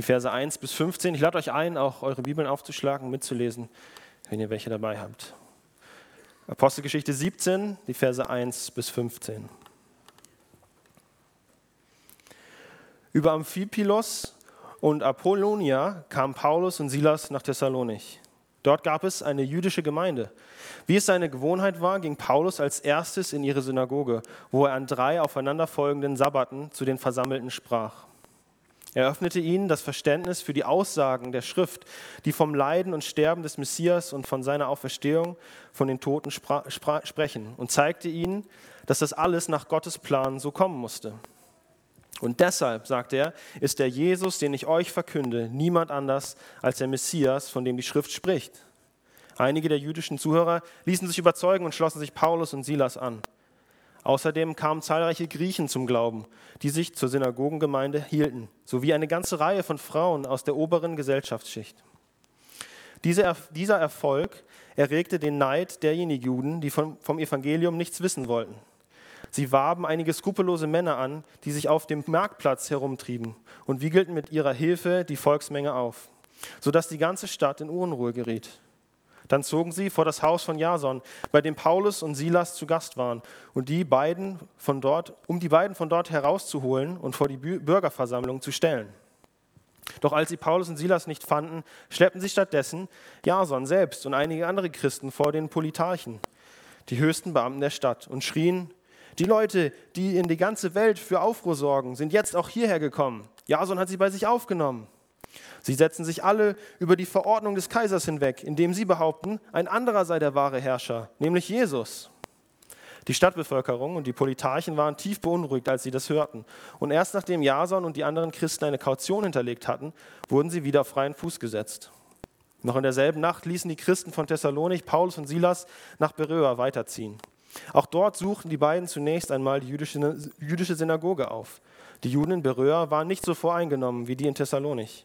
die Verse 1 bis 15. Ich lade euch ein, auch eure Bibeln aufzuschlagen, mitzulesen, wenn ihr welche dabei habt. Apostelgeschichte 17, die Verse 1 bis 15. Über Amphipilos und Apollonia kamen Paulus und Silas nach Thessalonich. Dort gab es eine jüdische Gemeinde. Wie es seine Gewohnheit war, ging Paulus als erstes in ihre Synagoge, wo er an drei aufeinanderfolgenden Sabbaten zu den Versammelten sprach. Er öffnete ihnen das Verständnis für die Aussagen der Schrift, die vom Leiden und Sterben des Messias und von seiner Auferstehung von den Toten sprechen und zeigte ihnen, dass das alles nach Gottes Plan so kommen musste. Und deshalb, sagt er, ist der Jesus, den ich euch verkünde, niemand anders als der Messias, von dem die Schrift spricht. Einige der jüdischen Zuhörer ließen sich überzeugen und schlossen sich Paulus und Silas an. Außerdem kamen zahlreiche Griechen zum Glauben, die sich zur Synagogengemeinde hielten, sowie eine ganze Reihe von Frauen aus der oberen Gesellschaftsschicht. Dieser Erfolg erregte den Neid derjenigen Juden, die vom Evangelium nichts wissen wollten. Sie warben einige skrupellose Männer an, die sich auf dem Marktplatz herumtrieben und wiegelten mit ihrer Hilfe die Volksmenge auf, sodass die ganze Stadt in Unruhe geriet. Dann zogen sie vor das Haus von Jason, bei dem Paulus und Silas zu Gast waren, und die beiden von dort, um die beiden von dort herauszuholen und vor die Bürgerversammlung zu stellen. Doch als sie Paulus und Silas nicht fanden, schleppten sie stattdessen Jason selbst und einige andere Christen vor den Politarchen, die höchsten Beamten der Stadt, und schrien, die Leute, die in die ganze Welt für Aufruhr sorgen, sind jetzt auch hierher gekommen. Jason hat sie bei sich aufgenommen. Sie setzen sich alle über die Verordnung des Kaisers hinweg, indem sie behaupten, ein anderer sei der wahre Herrscher, nämlich Jesus. Die Stadtbevölkerung und die Politarchen waren tief beunruhigt, als sie das hörten. Und erst nachdem Jason und die anderen Christen eine Kaution hinterlegt hatten, wurden sie wieder auf freien Fuß gesetzt. Noch in derselben Nacht ließen die Christen von Thessalonik Paulus und Silas nach Beröa weiterziehen. Auch dort suchten die beiden zunächst einmal die jüdische, jüdische Synagoge auf. Die Juden in Beröa waren nicht so voreingenommen wie die in Thessalonik.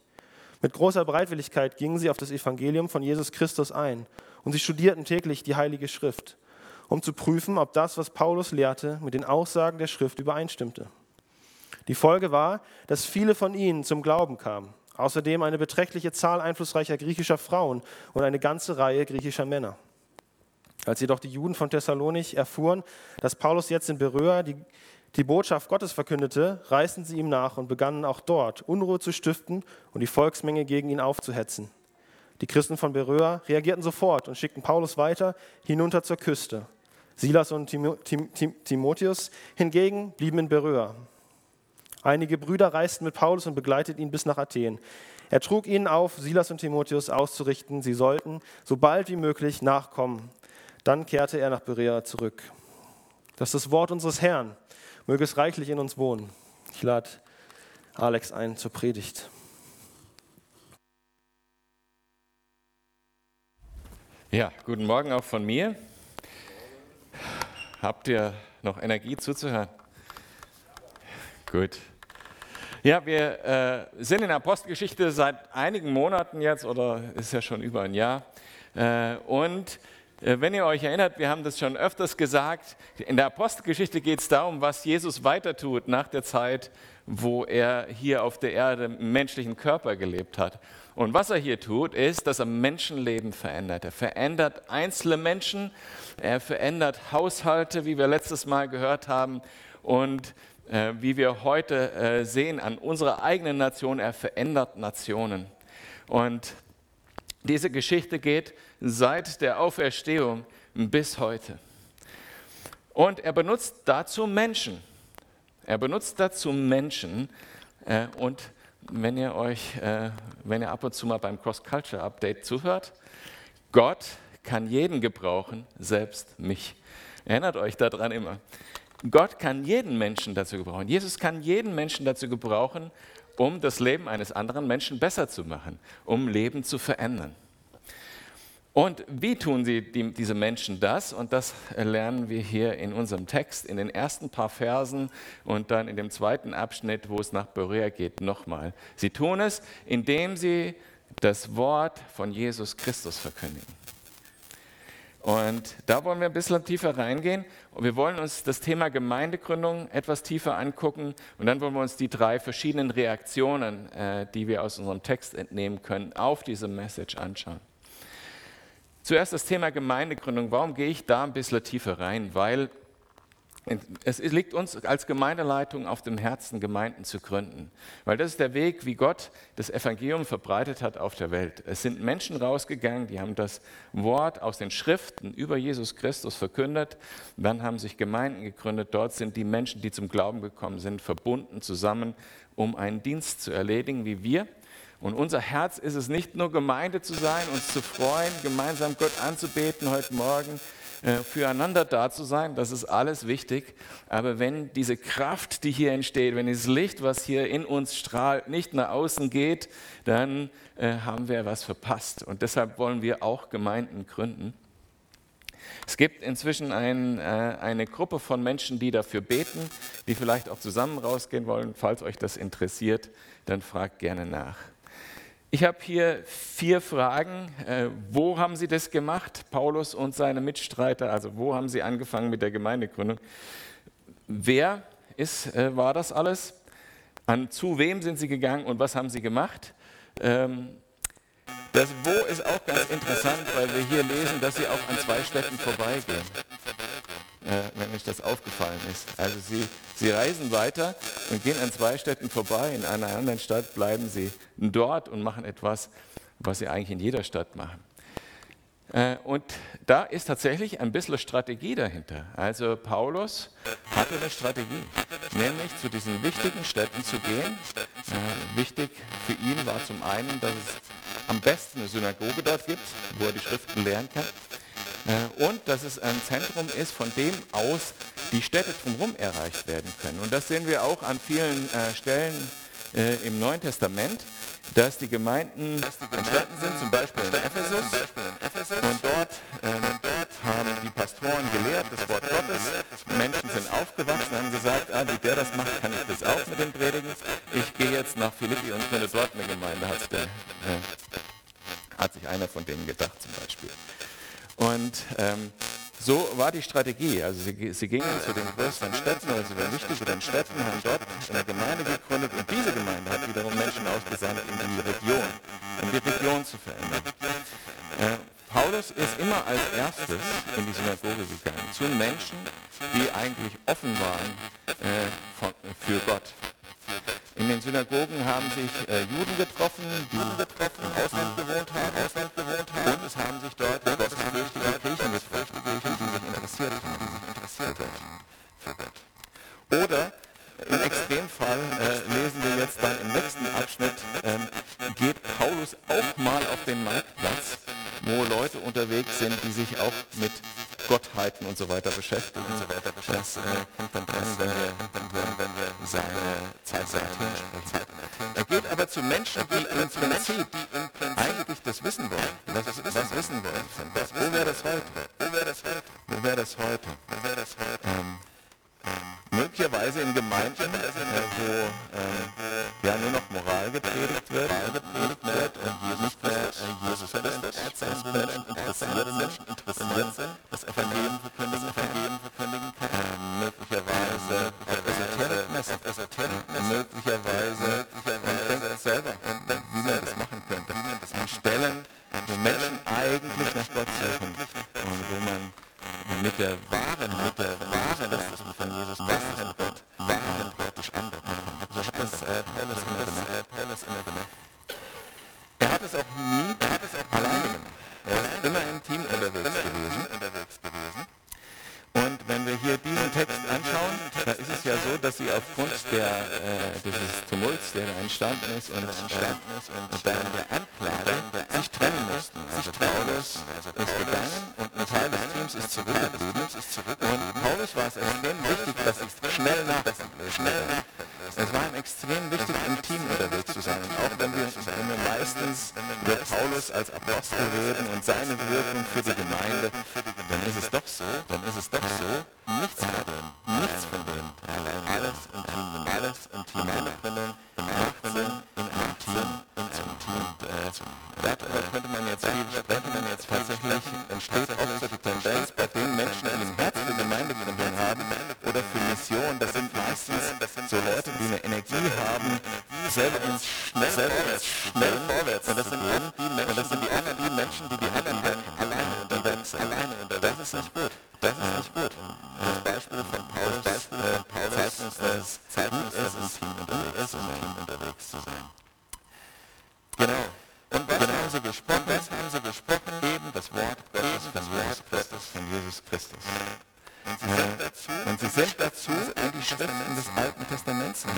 Mit großer Bereitwilligkeit gingen sie auf das Evangelium von Jesus Christus ein und sie studierten täglich die Heilige Schrift, um zu prüfen, ob das, was Paulus lehrte, mit den Aussagen der Schrift übereinstimmte. Die Folge war, dass viele von ihnen zum Glauben kamen, außerdem eine beträchtliche Zahl einflussreicher griechischer Frauen und eine ganze Reihe griechischer Männer. Als jedoch die Juden von Thessalonich erfuhren, dass Paulus jetzt in Beröa die die Botschaft Gottes verkündete, reisten sie ihm nach und begannen auch dort Unruhe zu stiften und die Volksmenge gegen ihn aufzuhetzen. Die Christen von Beröa reagierten sofort und schickten Paulus weiter hinunter zur Küste. Silas und Timotheus hingegen blieben in Beröa. Einige Brüder reisten mit Paulus und begleiteten ihn bis nach Athen. Er trug ihnen auf, Silas und Timotheus auszurichten, sie sollten so bald wie möglich nachkommen. Dann kehrte er nach Berea zurück. Das ist das Wort unseres Herrn. Möge es reichlich in uns wohnen. Ich lade Alex ein zur Predigt. Ja, guten Morgen auch von mir. Habt ihr noch Energie zuzuhören? Gut. Ja, wir äh, sind in der Apostelgeschichte seit einigen Monaten jetzt, oder ist ja schon über ein Jahr. Äh, und wenn ihr euch erinnert, wir haben das schon öfters gesagt, in der Apostelgeschichte geht es darum, was Jesus weiter tut nach der Zeit, wo er hier auf der Erde im menschlichen Körper gelebt hat. Und was er hier tut, ist, dass er Menschenleben verändert. Er verändert einzelne Menschen, er verändert Haushalte, wie wir letztes Mal gehört haben, und äh, wie wir heute äh, sehen an unserer eigenen Nation, er verändert Nationen. Und diese Geschichte geht seit der Auferstehung bis heute. Und er benutzt dazu Menschen. Er benutzt dazu Menschen. Äh, und wenn ihr euch, äh, wenn ihr ab und zu mal beim Cross-Culture Update zuhört, Gott kann jeden gebrauchen, selbst mich. Erinnert euch daran immer. Gott kann jeden Menschen dazu gebrauchen. Jesus kann jeden Menschen dazu gebrauchen, um das Leben eines anderen Menschen besser zu machen, um Leben zu verändern. Und wie tun sie, die, diese Menschen das? Und das lernen wir hier in unserem Text, in den ersten paar Versen und dann in dem zweiten Abschnitt, wo es nach Berea geht, nochmal. Sie tun es, indem sie das Wort von Jesus Christus verkündigen. Und da wollen wir ein bisschen tiefer reingehen. Und wir wollen uns das Thema Gemeindegründung etwas tiefer angucken. Und dann wollen wir uns die drei verschiedenen Reaktionen, äh, die wir aus unserem Text entnehmen können, auf diese Message anschauen. Zuerst das Thema Gemeindegründung. Warum gehe ich da ein bisschen tiefer rein? Weil es liegt uns als Gemeindeleitung auf dem Herzen, Gemeinden zu gründen, weil das ist der Weg, wie Gott das Evangelium verbreitet hat auf der Welt. Es sind Menschen rausgegangen, die haben das Wort aus den Schriften über Jesus Christus verkündet, dann haben sich Gemeinden gegründet, dort sind die Menschen, die zum Glauben gekommen sind, verbunden zusammen, um einen Dienst zu erledigen, wie wir. Und unser Herz ist es nicht nur Gemeinde zu sein, uns zu freuen, gemeinsam Gott anzubeten heute Morgen, äh, füreinander da zu sein, das ist alles wichtig. Aber wenn diese Kraft, die hier entsteht, wenn dieses Licht, was hier in uns strahlt, nicht nach außen geht, dann äh, haben wir was verpasst. Und deshalb wollen wir auch Gemeinden gründen. Es gibt inzwischen ein, äh, eine Gruppe von Menschen, die dafür beten, die vielleicht auch zusammen rausgehen wollen. Falls euch das interessiert, dann fragt gerne nach. Ich habe hier vier Fragen. Äh, wo haben Sie das gemacht, Paulus und seine Mitstreiter? Also wo haben Sie angefangen mit der Gemeindegründung? Wer ist, äh, war das alles? An, zu wem sind Sie gegangen und was haben Sie gemacht? Ähm, das Wo ist auch ganz interessant, weil wir hier lesen, dass Sie auch an zwei Städten vorbeigehen wenn euch das aufgefallen ist. Also sie, sie reisen weiter und gehen an zwei Städten vorbei. In einer anderen Stadt bleiben sie dort und machen etwas, was sie eigentlich in jeder Stadt machen. Äh, und da ist tatsächlich ein bisschen Strategie dahinter. Also Paulus hatte eine Strategie, nämlich zu diesen wichtigen Städten zu gehen. Äh, wichtig für ihn war zum einen, dass es am besten eine Synagoge dort gibt, wo er die Schriften lernen kann. Äh, und dass es ein Zentrum ist, von dem aus die Städte drumherum erreicht werden können. Und das sehen wir auch an vielen äh, Stellen äh, im Neuen Testament, dass die Gemeinden entstanden sind, zum Beispiel in Ephesus. Und dort, ähm, dort haben die Pastoren gelehrt, das Wort Gottes. Menschen sind aufgewachsen, haben gesagt, ah, wie der das macht, kann ich das auch mit dem Predigen. Ich gehe jetzt nach Philippi und gründe dort eine Gemeinde, hat, der, äh, hat sich einer von denen gedacht zum Beispiel. Und ähm, so war die Strategie. Also sie, sie, gingen zu den größeren Städten oder zu den wichtigeren Städten, haben dort eine Gemeinde gegründet und diese Gemeinde hat wiederum Menschen ausgesandt in die Region, um die Region zu verändern. Äh, Paulus ist immer als erstes in die Synagoge gegangen, zu Menschen, die eigentlich offen waren äh, von, für Gott. In den Synagogen haben sich äh, Juden getroffen, Juden getroffen, im Ausland gewohnt haben, Ausland gewohnt haben, und es haben sich dort gottesfürchtige Griechen getroffen, Griechen, die sich interessiert haben, die sich interessiert haben Oder im Extremfall äh, lesen wir jetzt dann im nächsten Abschnitt, ähm, geht Paulus auch mal auf den Marktplatz, wo Leute unterwegs sind, die sich auch mit Gottheiten und so weiter beschäftigen. Und so weiter das äh, kommt dann dran, wenn wir, wenn, wenn wir seine Zeit sprechen. Er geht aber zu Menschen, die im Prinzip eigentlich das wissen wollen. Was, was wissen wollen Gott. Wo wäre das heute? Wo wäre das heute? Wo wäre das heute? Wo wäre das heute? Ähm, möglicherweise in Gemeinden, äh, wo äh, ja nur noch Moral gepredigt wird, gepredigt wird und Jesus nicht mehr äh, Jesus Christus. Erzählen, wo Menschen interessiert sind, interessiert sind, das Evangelium verkündigen, Evangelium verkündigen kann. Äh, möglicherweise möglicherweise man denkt selber, wie man das machen könnte. An Stellen, wo Menschen eigentlich nach Gott suchen. und wo man mit der wahren, mit der wahren entstanden ist und, entstanden ist und, und dann der Anklage sich trennen mussten. Also Paulus ist gegangen und ein Teil des Teams ist zurückgeblieben. Und Paulus war es extrem wichtig, dass ich schnell nachdenken. Schnell es war ihm extrem wichtig, im Team unterwegs zu sein. Und auch wenn wir, wenn wir meistens über Paulus als Apostel reden und seine Wirkung für die Gemeinde, dann ist es doch so, dann ist es doch so, nichts von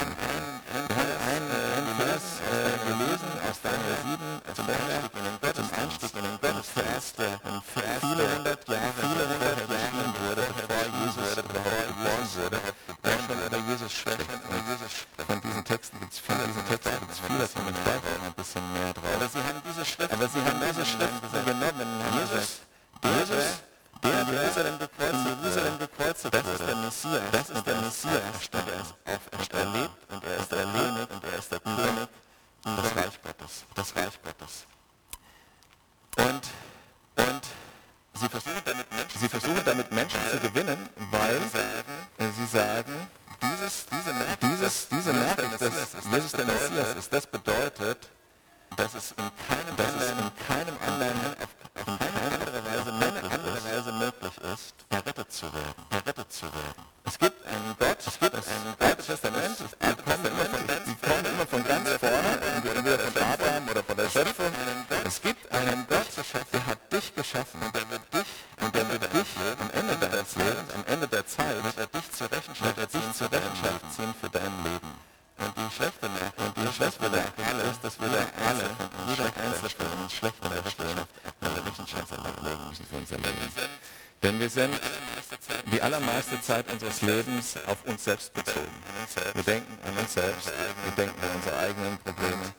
Wir haben einen, Zeit, wird er dich zur Rechenschaft, er dich zur Rechenschaft ziehen für dein Leben. Und die schlechte und die schlechte Nachricht ist, dass wir da alle, jeder Einzelne schlechte Nachricht alle Rechenschaft ablegen müssen für unser Leben. Denn wir sind die allermeiste Zeit unseres Lebens auf uns selbst bezogen. Wir denken an uns selbst, wir denken an unsere eigenen Probleme.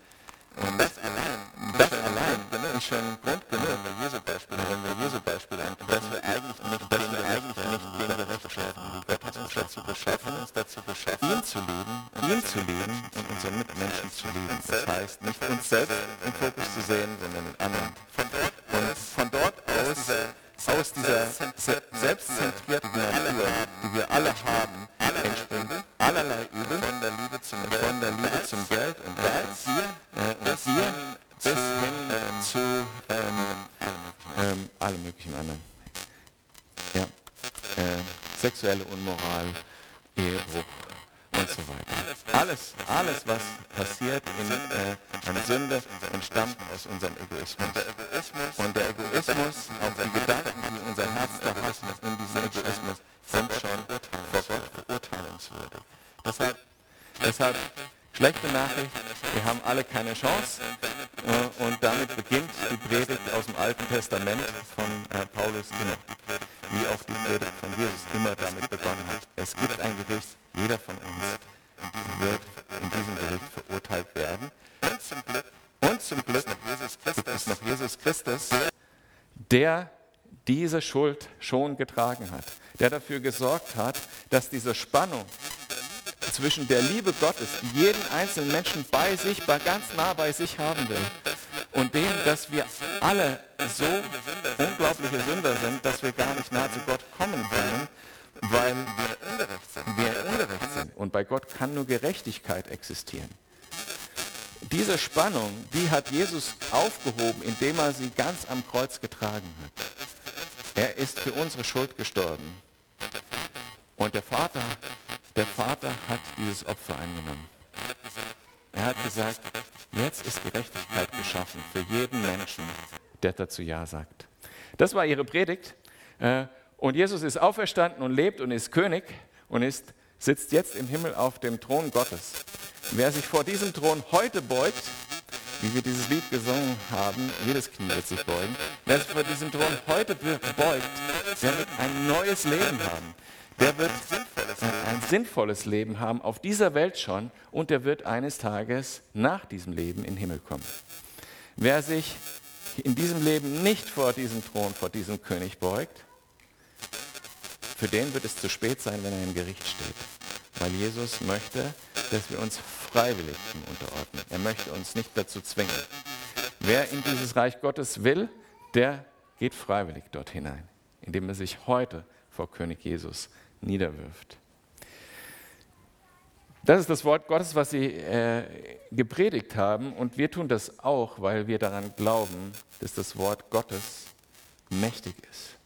Aus unserem Egoismus. Und der Egoismus, auch die Gedanken, die unser Herz da hat, in diesem Egoismus, sind schon vor Gott verurteilungswürdig. Deshalb, deshalb schlechte Nachricht, wir haben alle keine Chance. Äh, und damit beginnt die Predigt aus dem Alten Testament von äh, Paulus immer. Wie auch die Predigt von Jesus immer damit begonnen hat. Es gibt ein Gericht, jeder von uns wird in diesem Gericht verurteilt werden. Und zum Glück, und zum Glück gibt es noch Jesus Christus, der diese Schuld schon getragen hat, der dafür gesorgt hat, dass diese Spannung zwischen der Liebe Gottes, die jeden einzelnen Menschen bei sich, bei ganz nah bei sich haben will, und dem, dass wir alle so unglaubliche Sünder sind, dass wir gar nicht nahe zu Gott kommen können, weil. Wir ungerecht sind. Und bei Gott kann nur Gerechtigkeit existieren. Diese Spannung, die hat Jesus aufgehoben, indem er sie ganz am Kreuz getragen hat. Er ist für unsere Schuld gestorben. Und der Vater, der Vater hat dieses Opfer angenommen. Er hat gesagt, jetzt ist Gerechtigkeit geschaffen für jeden Menschen, der dazu Ja sagt. Das war ihre Predigt. Äh, und Jesus ist auferstanden und lebt und ist König und ist, sitzt jetzt im Himmel auf dem Thron Gottes. Wer sich vor diesem Thron heute beugt, wie wir dieses Lied gesungen haben, jedes Knie wird sich beugen, wer sich vor diesem Thron heute beugt, der wird ein neues Leben haben. Der wird ein sinnvolles Leben haben, auf dieser Welt schon, und der wird eines Tages nach diesem Leben in den Himmel kommen. Wer sich in diesem Leben nicht vor diesem Thron, vor diesem König beugt, für den wird es zu spät sein, wenn er im Gericht steht. Weil Jesus möchte, dass wir uns freiwillig ihm unterordnen. Er möchte uns nicht dazu zwingen. Wer in dieses Reich Gottes will, der geht freiwillig dort hinein, indem er sich heute vor König Jesus niederwirft. Das ist das Wort Gottes, was sie äh, gepredigt haben. Und wir tun das auch, weil wir daran glauben, dass das Wort Gottes mächtig ist.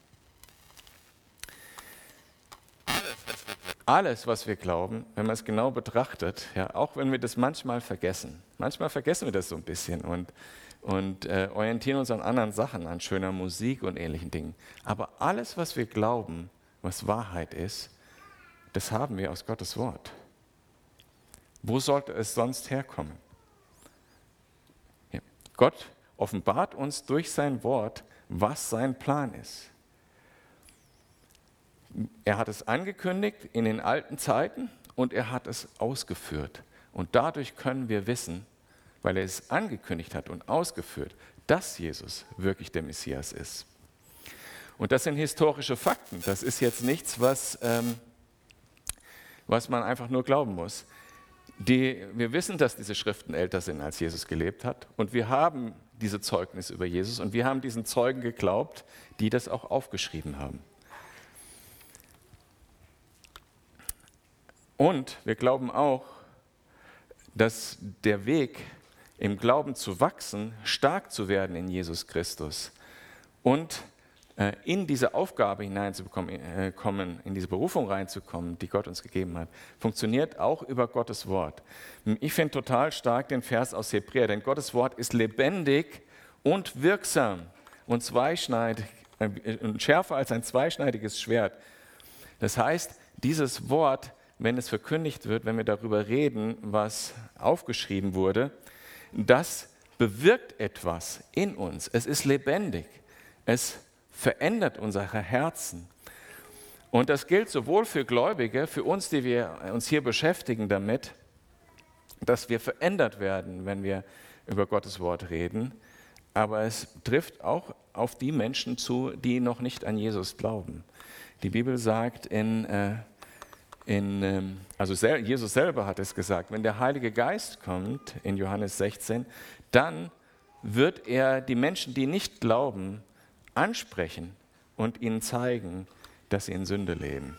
Alles, was wir glauben, wenn man es genau betrachtet, ja, auch wenn wir das manchmal vergessen, manchmal vergessen wir das so ein bisschen und, und äh, orientieren uns an anderen Sachen, an schöner Musik und ähnlichen Dingen. Aber alles, was wir glauben, was Wahrheit ist, das haben wir aus Gottes Wort. Wo sollte es sonst herkommen? Ja. Gott offenbart uns durch sein Wort, was sein Plan ist. Er hat es angekündigt in den alten Zeiten und er hat es ausgeführt. Und dadurch können wir wissen, weil er es angekündigt hat und ausgeführt, dass Jesus wirklich der Messias ist. Und das sind historische Fakten. Das ist jetzt nichts, was, ähm, was man einfach nur glauben muss. Die, wir wissen, dass diese Schriften älter sind, als Jesus gelebt hat. Und wir haben diese Zeugnis über Jesus und wir haben diesen Zeugen geglaubt, die das auch aufgeschrieben haben. Und wir glauben auch, dass der Weg im Glauben zu wachsen, stark zu werden in Jesus Christus und äh, in diese Aufgabe hineinzukommen, äh, in diese Berufung reinzukommen, die Gott uns gegeben hat, funktioniert auch über Gottes Wort. Ich finde total stark den Vers aus Hebräer, denn Gottes Wort ist lebendig und wirksam und zweischneidig äh, schärfer als ein zweischneidiges Schwert. Das heißt, dieses Wort, wenn es verkündigt wird, wenn wir darüber reden, was aufgeschrieben wurde, das bewirkt etwas in uns. Es ist lebendig. Es verändert unsere Herzen. Und das gilt sowohl für Gläubige, für uns, die wir uns hier beschäftigen damit, dass wir verändert werden, wenn wir über Gottes Wort reden, aber es trifft auch auf die Menschen zu, die noch nicht an Jesus glauben. Die Bibel sagt in, äh, in ähm, also Jesus selber hat es gesagt, wenn der Heilige Geist kommt in Johannes 16, dann wird er die Menschen, die nicht glauben, ansprechen und ihnen zeigen, dass sie in Sünde leben.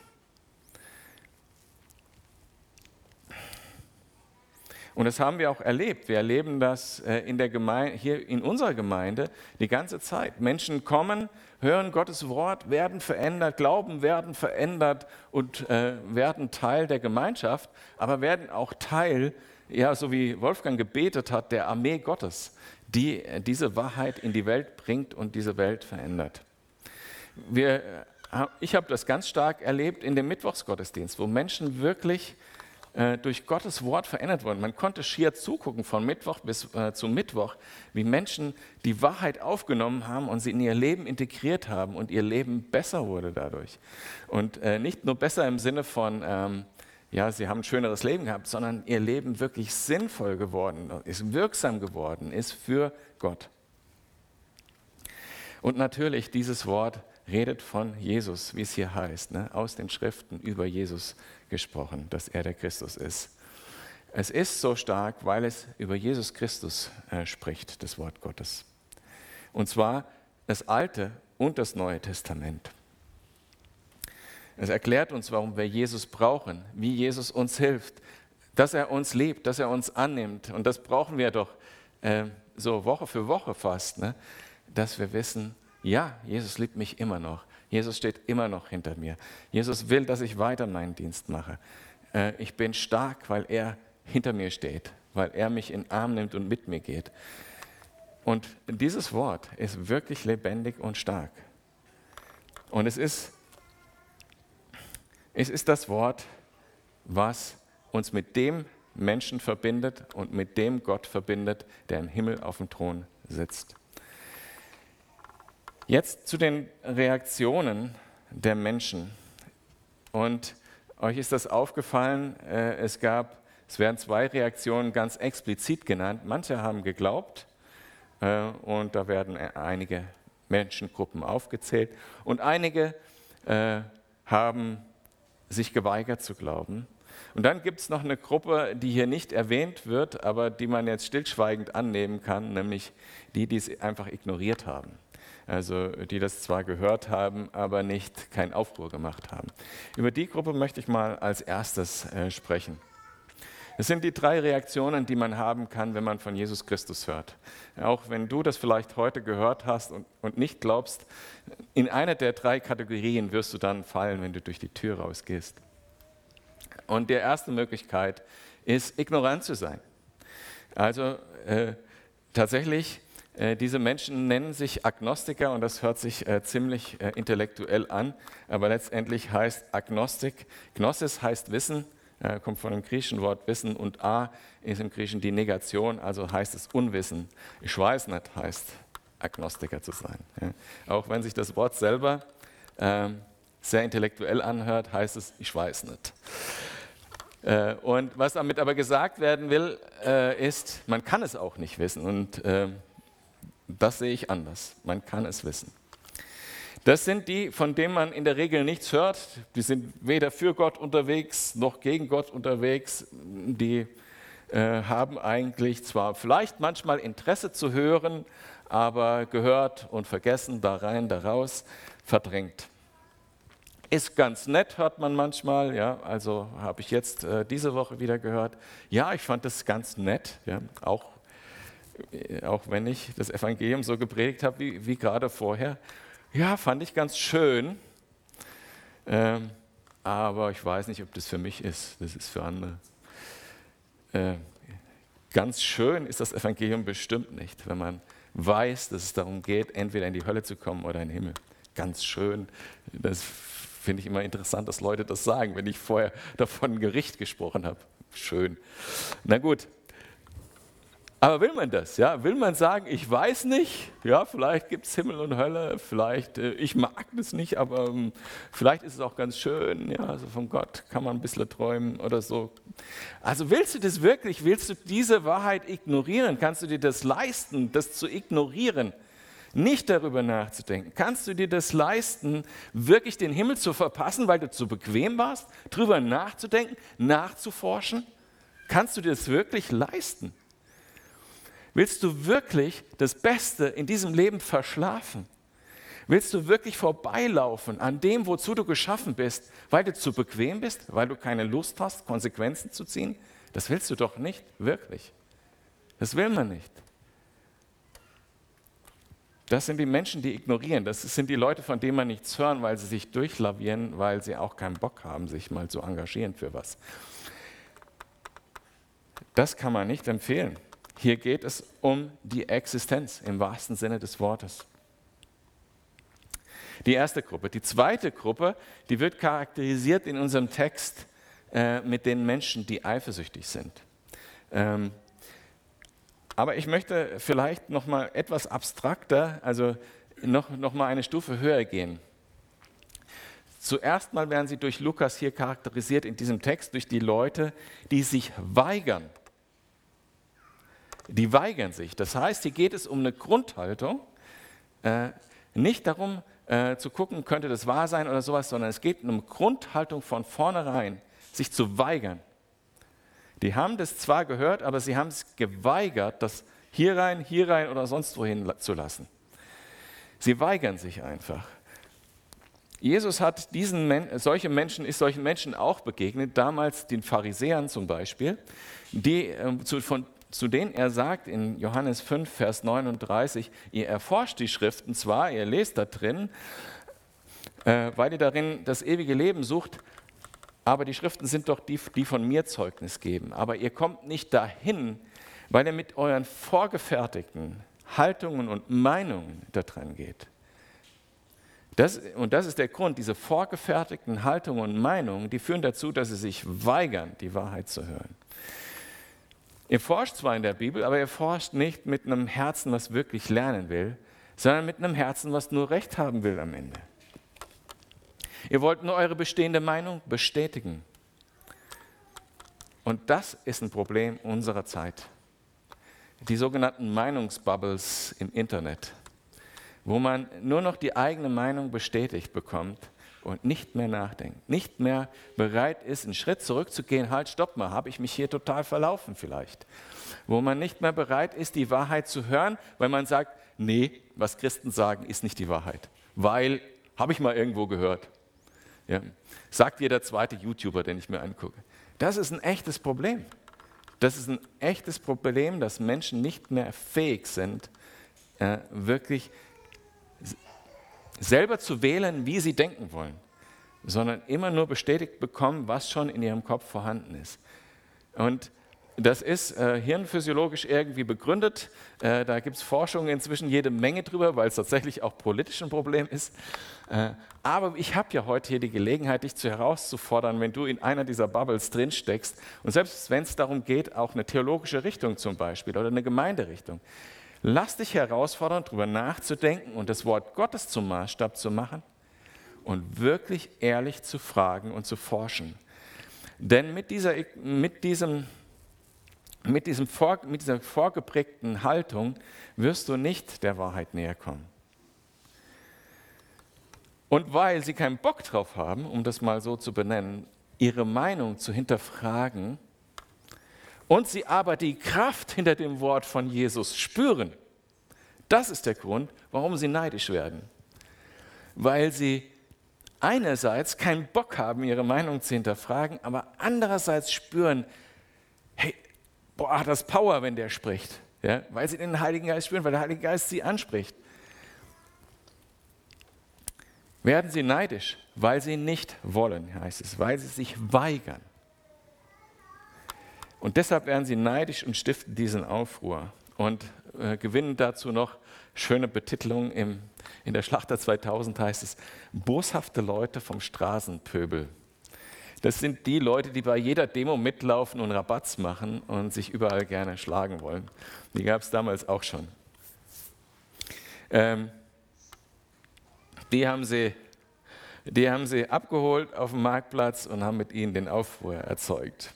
Und das haben wir auch erlebt. Wir erleben das äh, in der Gemeinde, hier in unserer Gemeinde die ganze Zeit. Menschen kommen, hören Gottes Wort, werden verändert, glauben, werden verändert und äh, werden Teil der Gemeinschaft, aber werden auch Teil, ja, so wie Wolfgang gebetet hat, der Armee Gottes die diese Wahrheit in die Welt bringt und diese Welt verändert. Wir, äh, ich habe das ganz stark erlebt in dem Mittwochsgottesdienst, wo Menschen wirklich äh, durch Gottes Wort verändert wurden. Man konnte schier zugucken von Mittwoch bis äh, zu Mittwoch, wie Menschen die Wahrheit aufgenommen haben und sie in ihr Leben integriert haben und ihr Leben besser wurde dadurch. Und äh, nicht nur besser im Sinne von, ähm, ja, sie haben ein schöneres Leben gehabt, sondern ihr Leben wirklich sinnvoll geworden ist, wirksam geworden ist für Gott. Und natürlich, dieses Wort redet von Jesus, wie es hier heißt, ne? aus den Schriften über Jesus gesprochen, dass er der Christus ist. Es ist so stark, weil es über Jesus Christus äh, spricht, das Wort Gottes. Und zwar das Alte und das Neue Testament. Es erklärt uns, warum wir Jesus brauchen, wie Jesus uns hilft, dass er uns liebt, dass er uns annimmt. Und das brauchen wir doch äh, so Woche für Woche fast, ne? dass wir wissen, ja, Jesus liebt mich immer noch. Jesus steht immer noch hinter mir. Jesus will, dass ich weiter meinen Dienst mache. Äh, ich bin stark, weil er hinter mir steht, weil er mich in den Arm nimmt und mit mir geht. Und dieses Wort ist wirklich lebendig und stark. Und es ist es ist das Wort, was uns mit dem Menschen verbindet und mit dem Gott verbindet, der im Himmel auf dem Thron sitzt. Jetzt zu den Reaktionen der Menschen. Und euch ist das aufgefallen, äh, es gab, es werden zwei Reaktionen ganz explizit genannt. Manche haben geglaubt äh, und da werden einige Menschengruppen aufgezählt und einige äh, haben sich geweigert zu glauben. Und dann gibt es noch eine Gruppe, die hier nicht erwähnt wird, aber die man jetzt stillschweigend annehmen kann, nämlich die, die es einfach ignoriert haben. Also die das zwar gehört haben, aber nicht keinen Aufruhr gemacht haben. Über die Gruppe möchte ich mal als erstes äh, sprechen. Es sind die drei Reaktionen, die man haben kann, wenn man von Jesus Christus hört. Auch wenn du das vielleicht heute gehört hast und, und nicht glaubst, in einer der drei Kategorien wirst du dann fallen, wenn du durch die Tür rausgehst. Und die erste Möglichkeit ist, ignorant zu sein. Also äh, tatsächlich, diese Menschen nennen sich Agnostiker und das hört sich äh, ziemlich äh, intellektuell an, aber letztendlich heißt Agnostik, Gnosis heißt Wissen, äh, kommt von dem griechischen Wort Wissen und A ist im Griechischen die Negation, also heißt es Unwissen. Ich weiß nicht, heißt Agnostiker zu sein. Ja. Auch wenn sich das Wort selber ähm, sehr intellektuell anhört, heißt es, ich weiß nicht. Äh, und was damit aber gesagt werden will, äh, ist, man kann es auch nicht wissen. Und äh, das sehe ich anders. Man kann es wissen. Das sind die, von denen man in der Regel nichts hört. Die sind weder für Gott unterwegs noch gegen Gott unterwegs. Die äh, haben eigentlich zwar vielleicht manchmal Interesse zu hören, aber gehört und vergessen, da rein, da raus, verdrängt. Ist ganz nett, hört man manchmal. Ja, also habe ich jetzt äh, diese Woche wieder gehört. Ja, ich fand das ganz nett. Ja, auch, auch wenn ich das Evangelium so gepredigt habe wie, wie gerade vorher. Ja, fand ich ganz schön. Ähm, aber ich weiß nicht, ob das für mich ist. Das ist für andere. Äh, ganz schön ist das Evangelium bestimmt nicht, wenn man weiß, dass es darum geht, entweder in die Hölle zu kommen oder in den Himmel. Ganz schön. Das finde ich immer interessant, dass Leute das sagen, wenn ich vorher davon Gericht gesprochen habe. Schön. Na gut. Aber will man das? Ja? Will man sagen, ich weiß nicht, ja, vielleicht gibt es Himmel und Hölle, vielleicht, äh, ich mag das nicht, aber ähm, vielleicht ist es auch ganz schön, ja, also von Gott kann man ein bisschen träumen oder so. Also willst du das wirklich, willst du diese Wahrheit ignorieren? Kannst du dir das leisten, das zu ignorieren? nicht darüber nachzudenken? Kannst du dir das leisten, wirklich den Himmel zu verpassen, weil du zu bequem warst, darüber nachzudenken, nachzuforschen? Kannst du dir das wirklich leisten? Willst du wirklich das Beste in diesem Leben verschlafen? Willst du wirklich vorbeilaufen an dem, wozu du geschaffen bist, weil du zu bequem bist, weil du keine Lust hast, Konsequenzen zu ziehen? Das willst du doch nicht, wirklich. Das will man nicht. Das sind die Menschen, die ignorieren. Das sind die Leute, von denen man nichts hören, weil sie sich durchlavieren, weil sie auch keinen Bock haben, sich mal zu engagieren für was. Das kann man nicht empfehlen. Hier geht es um die Existenz im wahrsten Sinne des Wortes. Die erste Gruppe. Die zweite Gruppe, die wird charakterisiert in unserem Text äh, mit den Menschen, die eifersüchtig sind. Ähm, aber ich möchte vielleicht noch mal etwas abstrakter, also noch, noch mal eine Stufe höher gehen. Zuerst mal werden sie durch Lukas hier charakterisiert in diesem Text durch die Leute, die sich weigern. Die weigern sich. Das heißt, hier geht es um eine Grundhaltung, äh, nicht darum äh, zu gucken, könnte das wahr sein oder sowas, sondern es geht um eine Grundhaltung von vornherein, sich zu weigern. Die haben das zwar gehört, aber sie haben es geweigert, das hier rein, hier rein oder sonst wohin zu lassen. Sie weigern sich einfach. Jesus hat diesen Men solche Menschen, ist solchen Menschen auch begegnet, damals den Pharisäern zum Beispiel, die, äh, zu, von, zu denen er sagt in Johannes 5, Vers 39, ihr erforscht die Schriften zwar, ihr lest da drin, äh, weil ihr darin das ewige Leben sucht, aber die Schriften sind doch die, die von mir Zeugnis geben. Aber ihr kommt nicht dahin, weil ihr mit euren vorgefertigten Haltungen und Meinungen da dran geht. Das, und das ist der Grund, diese vorgefertigten Haltungen und Meinungen, die führen dazu, dass sie sich weigern, die Wahrheit zu hören. Ihr forscht zwar in der Bibel, aber ihr forscht nicht mit einem Herzen, was wirklich lernen will, sondern mit einem Herzen, was nur Recht haben will am Ende. Ihr wollt nur eure bestehende Meinung bestätigen. Und das ist ein Problem unserer Zeit. Die sogenannten Meinungsbubbles im Internet, wo man nur noch die eigene Meinung bestätigt bekommt und nicht mehr nachdenkt, nicht mehr bereit ist, einen Schritt zurückzugehen, halt, stopp mal, habe ich mich hier total verlaufen vielleicht. Wo man nicht mehr bereit ist, die Wahrheit zu hören, weil man sagt, nee, was Christen sagen, ist nicht die Wahrheit, weil habe ich mal irgendwo gehört. Ja. Sagt jeder zweite YouTuber, den ich mir angucke. Das ist ein echtes Problem. Das ist ein echtes Problem, dass Menschen nicht mehr fähig sind, äh, wirklich selber zu wählen, wie sie denken wollen, sondern immer nur bestätigt bekommen, was schon in ihrem Kopf vorhanden ist. Und das ist äh, hirnphysiologisch irgendwie begründet. Äh, da gibt es Forschung inzwischen jede Menge drüber, weil es tatsächlich auch politisch ein Problem ist. Äh, aber ich habe ja heute hier die Gelegenheit, dich zu herauszufordern, wenn du in einer dieser Bubbles drinsteckst. Und selbst wenn es darum geht, auch eine theologische Richtung zum Beispiel oder eine Gemeinderichtung. Lass dich herausfordern, darüber nachzudenken und das Wort Gottes zum Maßstab zu machen und wirklich ehrlich zu fragen und zu forschen. Denn mit, dieser, mit diesem mit, diesem vor, mit dieser vorgeprägten Haltung wirst du nicht der Wahrheit näher kommen. Und weil sie keinen Bock drauf haben, um das mal so zu benennen, ihre Meinung zu hinterfragen und sie aber die Kraft hinter dem Wort von Jesus spüren, das ist der Grund, warum sie neidisch werden. Weil sie einerseits keinen Bock haben, ihre Meinung zu hinterfragen, aber andererseits spüren, hey, boah, das Power, wenn der spricht. Ja? Weil sie den Heiligen Geist spüren, weil der Heilige Geist sie anspricht. Werden sie neidisch, weil sie nicht wollen, heißt es, weil sie sich weigern. Und deshalb werden sie neidisch und stiften diesen Aufruhr und äh, gewinnen dazu noch schöne Betitelungen. Im, in der Schlachter 2000 heißt es, boshafte Leute vom Straßenpöbel. Das sind die Leute, die bei jeder Demo mitlaufen und Rabatz machen und sich überall gerne schlagen wollen. Die gab es damals auch schon. Ähm, die, haben sie, die haben sie abgeholt auf dem Marktplatz und haben mit ihnen den Aufruhr erzeugt.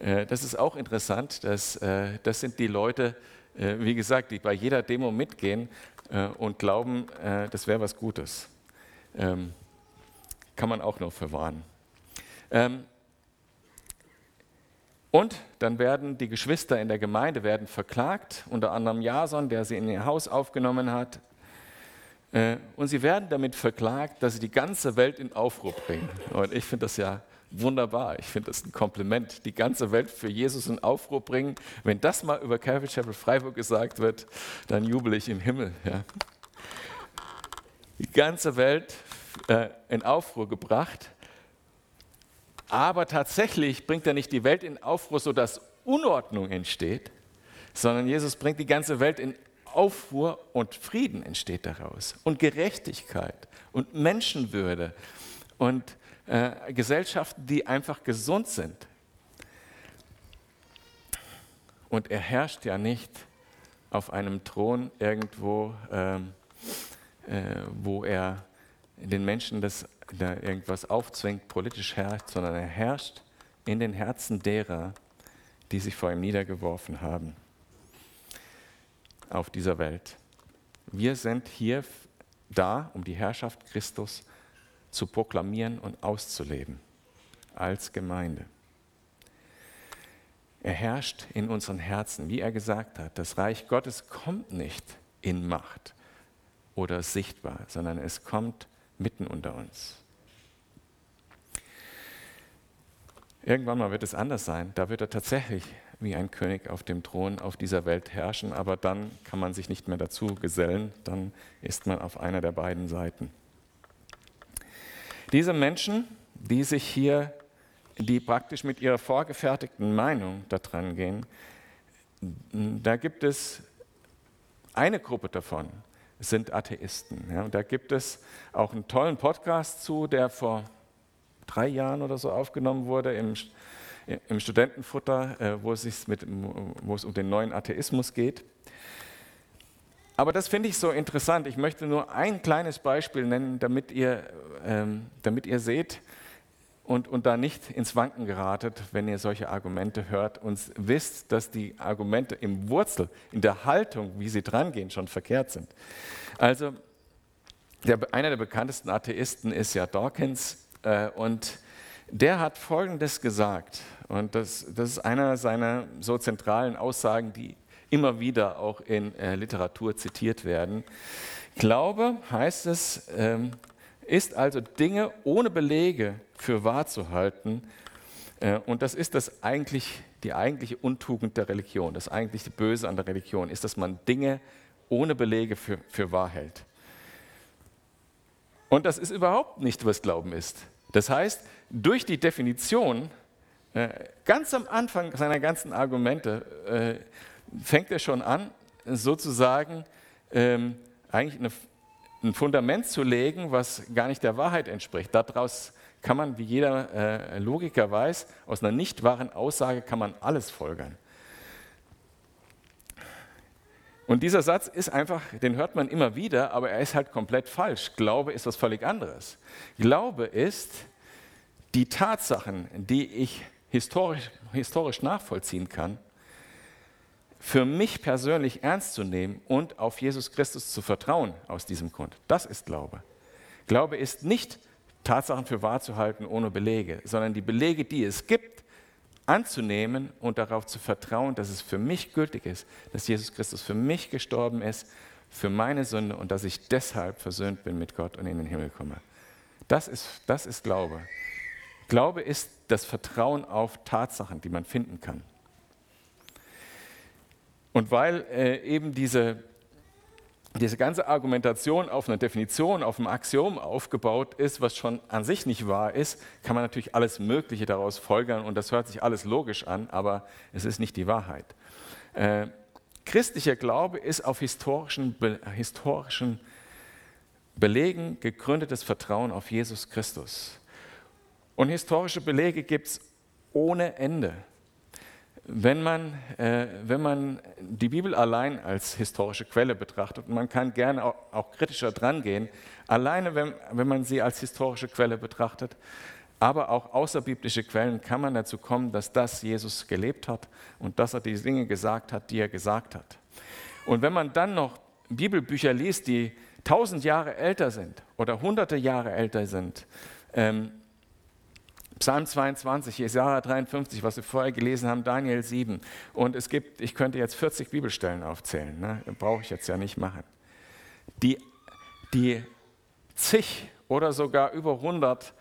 Äh, das ist auch interessant. Dass, äh, das sind die Leute, äh, wie gesagt, die bei jeder Demo mitgehen und glauben, das wäre was Gutes. Ähm, kann man auch noch verwahren. Ähm, und dann werden die Geschwister in der Gemeinde werden verklagt, unter anderem Jason, der sie in ihr Haus aufgenommen hat. Und sie werden damit verklagt, dass sie die ganze Welt in Aufruhr bringen. Und ich finde das ja wunderbar. Ich finde das ein Kompliment. Die ganze Welt für Jesus in Aufruhr bringen. Wenn das mal über Calvary Chapel Freiburg gesagt wird, dann jubel ich im Himmel. Ja. Die ganze Welt äh, in Aufruhr gebracht aber tatsächlich bringt er nicht die Welt in Aufruhr, sodass Unordnung entsteht, sondern Jesus bringt die ganze Welt in Aufruhr und Frieden entsteht daraus und Gerechtigkeit und Menschenwürde und äh, Gesellschaften, die einfach gesund sind. Und er herrscht ja nicht auf einem Thron irgendwo, ähm, äh, wo er den Menschen das da irgendwas aufzwingt, politisch herrscht, sondern er herrscht in den Herzen derer, die sich vor ihm niedergeworfen haben auf dieser Welt. Wir sind hier da, um die Herrschaft Christus zu proklamieren und auszuleben als Gemeinde. Er herrscht in unseren Herzen, wie er gesagt hat. Das Reich Gottes kommt nicht in Macht oder sichtbar, sondern es kommt mitten unter uns. Irgendwann mal wird es anders sein. Da wird er tatsächlich wie ein König auf dem Thron auf dieser Welt herrschen, aber dann kann man sich nicht mehr dazu gesellen, dann ist man auf einer der beiden Seiten. Diese Menschen, die sich hier, die praktisch mit ihrer vorgefertigten Meinung da dran gehen, da gibt es eine Gruppe davon, sind Atheisten. Ja, und da gibt es auch einen tollen Podcast zu, der vor drei Jahren oder so aufgenommen wurde im, im Studentenfutter, äh, wo, es mit, wo es um den neuen Atheismus geht. Aber das finde ich so interessant. Ich möchte nur ein kleines Beispiel nennen, damit ihr, ähm, damit ihr seht und, und da nicht ins Wanken geratet, wenn ihr solche Argumente hört und wisst, dass die Argumente im Wurzel, in der Haltung, wie sie drangehen, schon verkehrt sind. Also der, einer der bekanntesten Atheisten ist ja Dawkins, äh, und der hat Folgendes gesagt, und das, das ist einer seiner so zentralen Aussagen, die immer wieder auch in äh, Literatur zitiert werden. Glaube, heißt es, ähm, ist also Dinge ohne Belege für wahr zu halten. Äh, und das ist das eigentlich die eigentliche Untugend der Religion, das eigentliche Böse an der Religion ist, dass man Dinge ohne Belege für, für wahr hält. Und das ist überhaupt nicht, was Glauben ist. Das heißt, durch die Definition, äh, ganz am Anfang seiner ganzen Argumente, äh, fängt er schon an, sozusagen ähm, eigentlich eine, ein Fundament zu legen, was gar nicht der Wahrheit entspricht. Daraus kann man, wie jeder äh, Logiker weiß, aus einer nicht wahren Aussage kann man alles folgern. Und dieser Satz ist einfach, den hört man immer wieder, aber er ist halt komplett falsch. Glaube ist was völlig anderes. Glaube ist die Tatsachen, die ich historisch, historisch nachvollziehen kann, für mich persönlich ernst zu nehmen und auf Jesus Christus zu vertrauen aus diesem Grund. Das ist Glaube. Glaube ist nicht Tatsachen für wahr zu halten ohne Belege, sondern die Belege, die es gibt, anzunehmen und darauf zu vertrauen, dass es für mich gültig ist, dass Jesus Christus für mich gestorben ist, für meine Sünde und dass ich deshalb versöhnt bin mit Gott und in den Himmel komme. Das ist, das ist Glaube. Glaube ist das Vertrauen auf Tatsachen, die man finden kann. Und weil äh, eben diese diese ganze Argumentation auf einer Definition, auf einem Axiom aufgebaut ist, was schon an sich nicht wahr ist, kann man natürlich alles Mögliche daraus folgern und das hört sich alles logisch an, aber es ist nicht die Wahrheit. Äh, christlicher Glaube ist auf historischen, be historischen Belegen gegründetes Vertrauen auf Jesus Christus. Und historische Belege gibt es ohne Ende wenn man, äh, wenn man die Bibel allein als historische Quelle betrachtet, und man kann gerne auch, auch kritischer drangehen, alleine wenn, wenn man sie als historische Quelle betrachtet, aber auch außerbiblische Quellen kann man dazu kommen, dass das Jesus gelebt hat und dass er die Dinge gesagt hat, die er gesagt hat. Und wenn man dann noch Bibelbücher liest, die tausend Jahre älter sind oder hunderte Jahre älter sind, ähm, Psalm 22, Jesaja 53, was wir vorher gelesen haben, Daniel 7. Und es gibt, ich könnte jetzt 40 Bibelstellen aufzählen, ne? brauche ich jetzt ja nicht machen. Die, die zig oder sogar über 100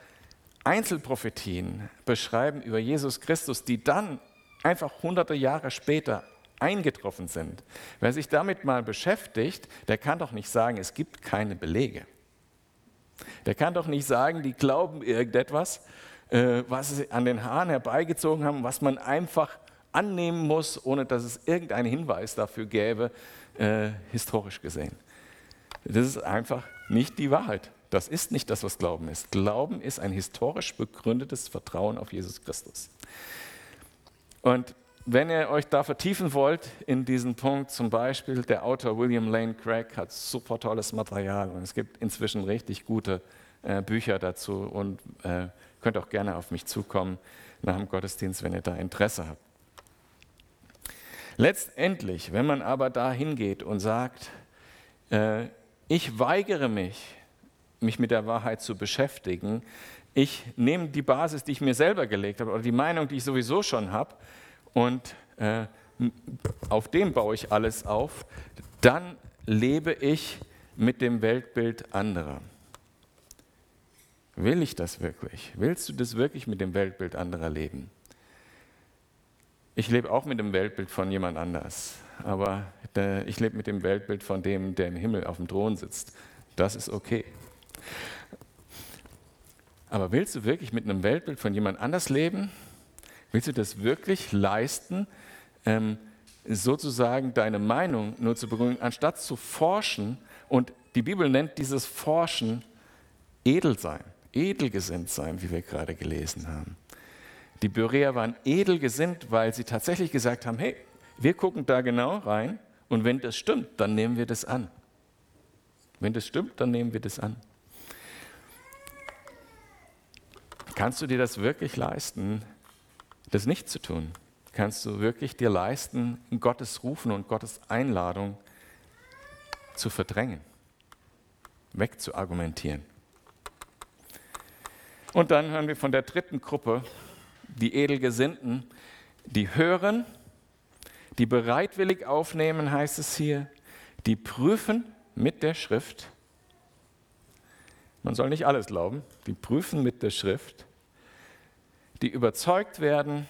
Einzelprophetien beschreiben über Jesus Christus, die dann einfach hunderte Jahre später eingetroffen sind. Wer sich damit mal beschäftigt, der kann doch nicht sagen, es gibt keine Belege. Der kann doch nicht sagen, die glauben irgendetwas was sie an den Haaren herbeigezogen haben, was man einfach annehmen muss, ohne dass es irgendeinen Hinweis dafür gäbe, äh, historisch gesehen. Das ist einfach nicht die Wahrheit. Das ist nicht das, was Glauben ist. Glauben ist ein historisch begründetes Vertrauen auf Jesus Christus. Und wenn ihr euch da vertiefen wollt in diesen Punkt, zum Beispiel der Autor William Lane Craig hat super tolles Material und es gibt inzwischen richtig gute äh, Bücher dazu und äh, könnt auch gerne auf mich zukommen nach dem Gottesdienst, wenn ihr da Interesse habt. Letztendlich, wenn man aber da hingeht und sagt, äh, ich weigere mich, mich mit der Wahrheit zu beschäftigen, ich nehme die Basis, die ich mir selber gelegt habe, oder die Meinung, die ich sowieso schon habe, und äh, auf dem baue ich alles auf, dann lebe ich mit dem Weltbild anderer. Will ich das wirklich? Willst du das wirklich mit dem Weltbild anderer leben? Ich lebe auch mit dem Weltbild von jemand anders, aber ich lebe mit dem Weltbild von dem, der im Himmel auf dem Thron sitzt. Das ist okay. Aber willst du wirklich mit einem Weltbild von jemand anders leben? Willst du das wirklich leisten, ähm, sozusagen deine Meinung nur zu begründen, anstatt zu forschen? Und die Bibel nennt dieses Forschen Edelgesinnt sein, wie wir gerade gelesen haben. Die Bereer waren edelgesinnt, weil sie tatsächlich gesagt haben, hey, wir gucken da genau rein und wenn das stimmt, dann nehmen wir das an. Wenn das stimmt, dann nehmen wir das an. Kannst du dir das wirklich leisten, das nicht zu tun? Kannst du wirklich dir leisten, Gottes Rufen und Gottes Einladung zu verdrängen, wegzuargumentieren? Und dann hören wir von der dritten Gruppe, die Edelgesinnten, die hören, die bereitwillig aufnehmen, heißt es hier, die prüfen mit der Schrift. Man soll nicht alles glauben, die prüfen mit der Schrift, die überzeugt werden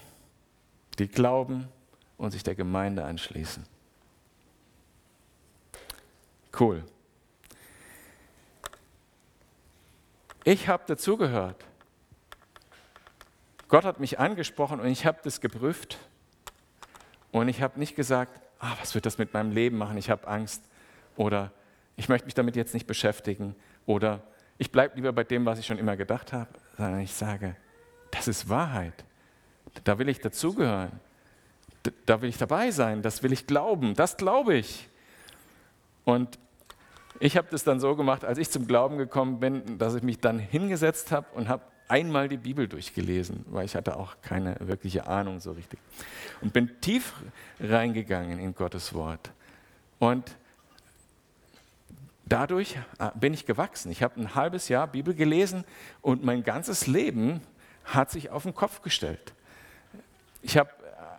die glauben und sich der Gemeinde anschließen. Cool. Ich habe dazugehört. Gott hat mich angesprochen und ich habe das geprüft. Und ich habe nicht gesagt, ah, was wird das mit meinem Leben machen? Ich habe Angst. Oder ich möchte mich damit jetzt nicht beschäftigen. Oder ich bleibe lieber bei dem, was ich schon immer gedacht habe. Sondern ich sage, das ist Wahrheit. Da will ich dazugehören. Da will ich dabei sein. Das will ich glauben. Das glaube ich. Und ich habe das dann so gemacht, als ich zum Glauben gekommen bin, dass ich mich dann hingesetzt habe und habe einmal die Bibel durchgelesen, weil ich hatte auch keine wirkliche Ahnung so richtig. Und bin tief reingegangen in Gottes Wort. Und dadurch äh, bin ich gewachsen. Ich habe ein halbes Jahr Bibel gelesen und mein ganzes Leben hat sich auf den Kopf gestellt. Ich habe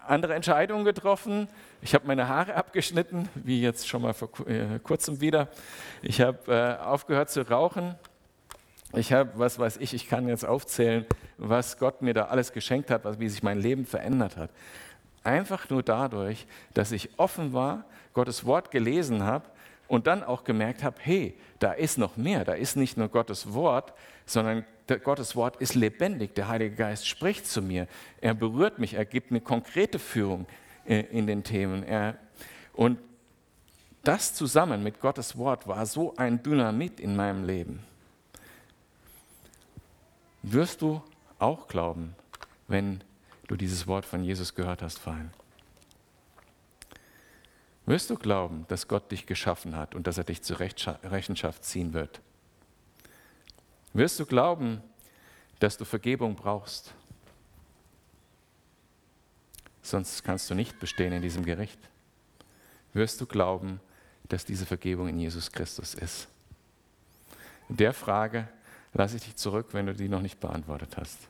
andere Entscheidungen getroffen. Ich habe meine Haare abgeschnitten, wie jetzt schon mal vor äh, kurzem wieder. Ich habe äh, aufgehört zu rauchen. Ich habe, was weiß ich, ich kann jetzt aufzählen, was Gott mir da alles geschenkt hat, wie sich mein Leben verändert hat. Einfach nur dadurch, dass ich offen war, Gottes Wort gelesen habe und dann auch gemerkt habe, hey, da ist noch mehr, da ist nicht nur Gottes Wort, sondern Gottes Wort ist lebendig. Der Heilige Geist spricht zu mir, er berührt mich, er gibt eine konkrete Führung äh, in den Themen. Er, und das zusammen mit Gottes Wort war so ein Dynamit in meinem Leben. Wirst du auch glauben, wenn du dieses Wort von Jesus gehört hast, Fein? Wirst du glauben, dass Gott dich geschaffen hat und dass er dich zur Rechenschaft ziehen wird? Wirst du glauben, dass du Vergebung brauchst? Sonst kannst du nicht bestehen in diesem Gericht. Wirst du glauben, dass diese Vergebung in Jesus Christus ist? Der Frage lasse ich dich zurück, wenn du die noch nicht beantwortet hast.